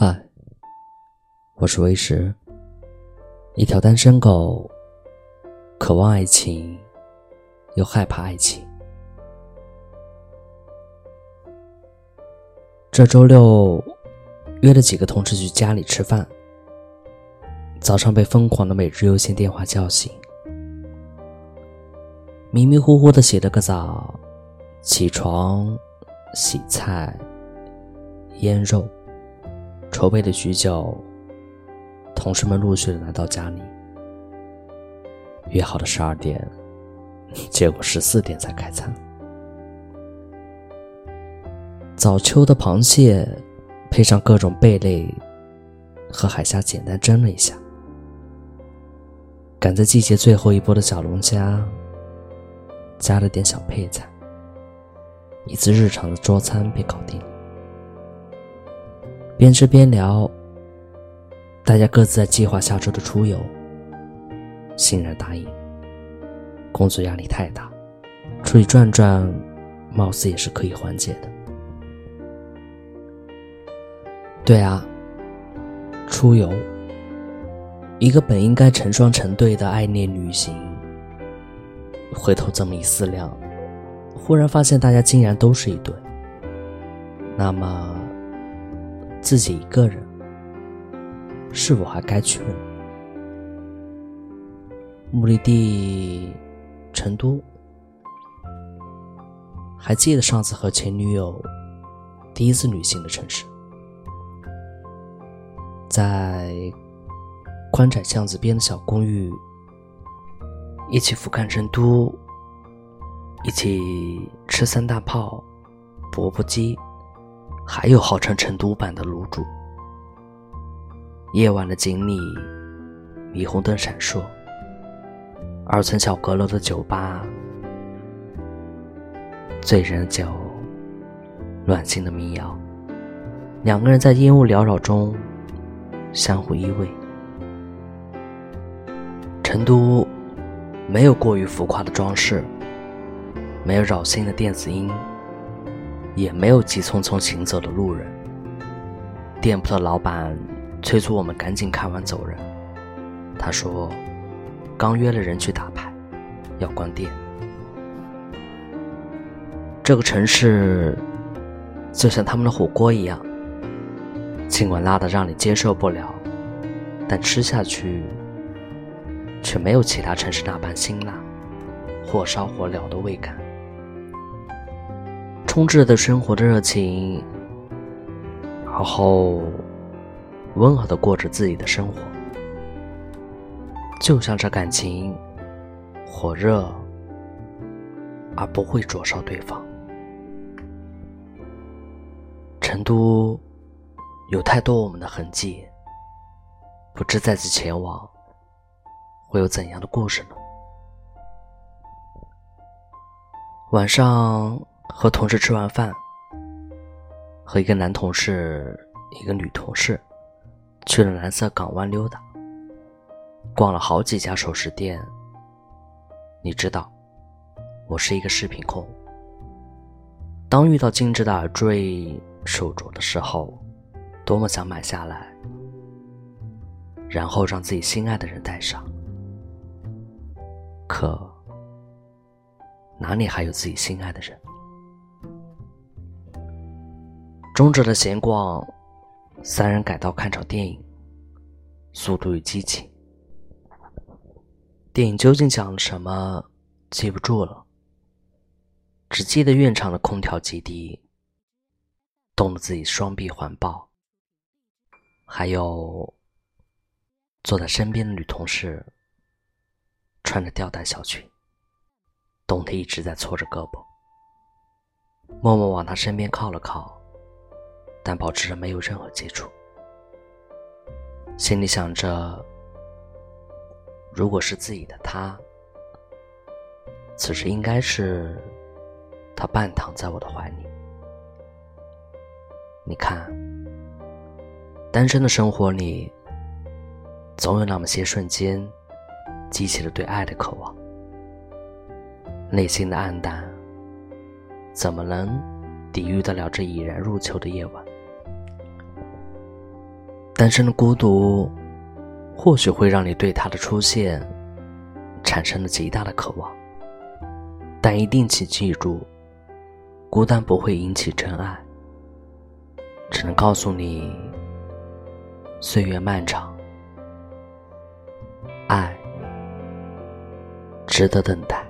嗨，我是微石，一条单身狗，渴望爱情，又害怕爱情。这周六约了几个同事去家里吃饭，早上被疯狂的每日优先电话叫醒，迷迷糊糊的洗了个澡，起床，洗菜，腌肉。筹备了许久，同事们陆续的来到家里。约好的十二点，结果十四点才开餐。早秋的螃蟹，配上各种贝类和海虾，简单蒸了一下。赶在季节最后一波的小龙虾，加了点小配菜，一次日常的桌餐便搞定。边吃边聊，大家各自在计划下周的出游。欣然答应。工作压力太大，出去转转，貌似也是可以缓解的。对啊，出游，一个本应该成双成对的爱恋旅行，回头这么一思量，忽然发现大家竟然都是一对。那么。自己一个人，是否还该去呢？目的地成都，还记得上次和前女友第一次旅行的城市，在宽窄巷子边的小公寓，一起俯瞰成都，一起吃三大炮、钵钵鸡。还有号称成都版的卤煮。夜晚的锦里，霓虹灯闪烁。二层小阁楼的酒吧，醉人的酒，暖心的民谣。两个人在烟雾缭绕中相互依偎。成都没有过于浮夸的装饰，没有扰心的电子音。也没有急匆匆行走的路人。店铺的老板催促我们赶紧看完走人。他说：“刚约了人去打牌，要关店。”这个城市就像他们的火锅一样，尽管辣的让你接受不了，但吃下去却没有其他城市那般辛辣，火烧火燎的味感。充斥着生活的热情，然后温和的过着自己的生活，就像这感情火热而不会灼烧对方。成都有太多我们的痕迹，不知再次前往会有怎样的故事呢？晚上。和同事吃完饭，和一个男同事、一个女同事去了蓝色港湾溜达，逛了好几家首饰店。你知道，我是一个饰品控。当遇到精致的耳坠、手镯的时候，多么想买下来，然后让自己心爱的人戴上。可哪里还有自己心爱的人？终止了闲逛，三人改道看场电影，《速度与激情》。电影究竟讲了什么，记不住了，只记得院场的空调极低，冻得自己双臂环抱，还有坐在身边的女同事，穿着吊带小裙，冻得一直在搓着胳膊，默默往他身边靠了靠。但保持着没有任何接触，心里想着：如果是自己的他，此时应该是他半躺在我的怀里。你看，单身的生活里，总有那么些瞬间，激起了对爱的渴望。内心的暗淡，怎么能抵御得了这已然入秋的夜晚？单身的孤独，或许会让你对他的出现产生了极大的渴望，但一定请记住，孤单不会引起真爱，只能告诉你，岁月漫长，爱值得等待。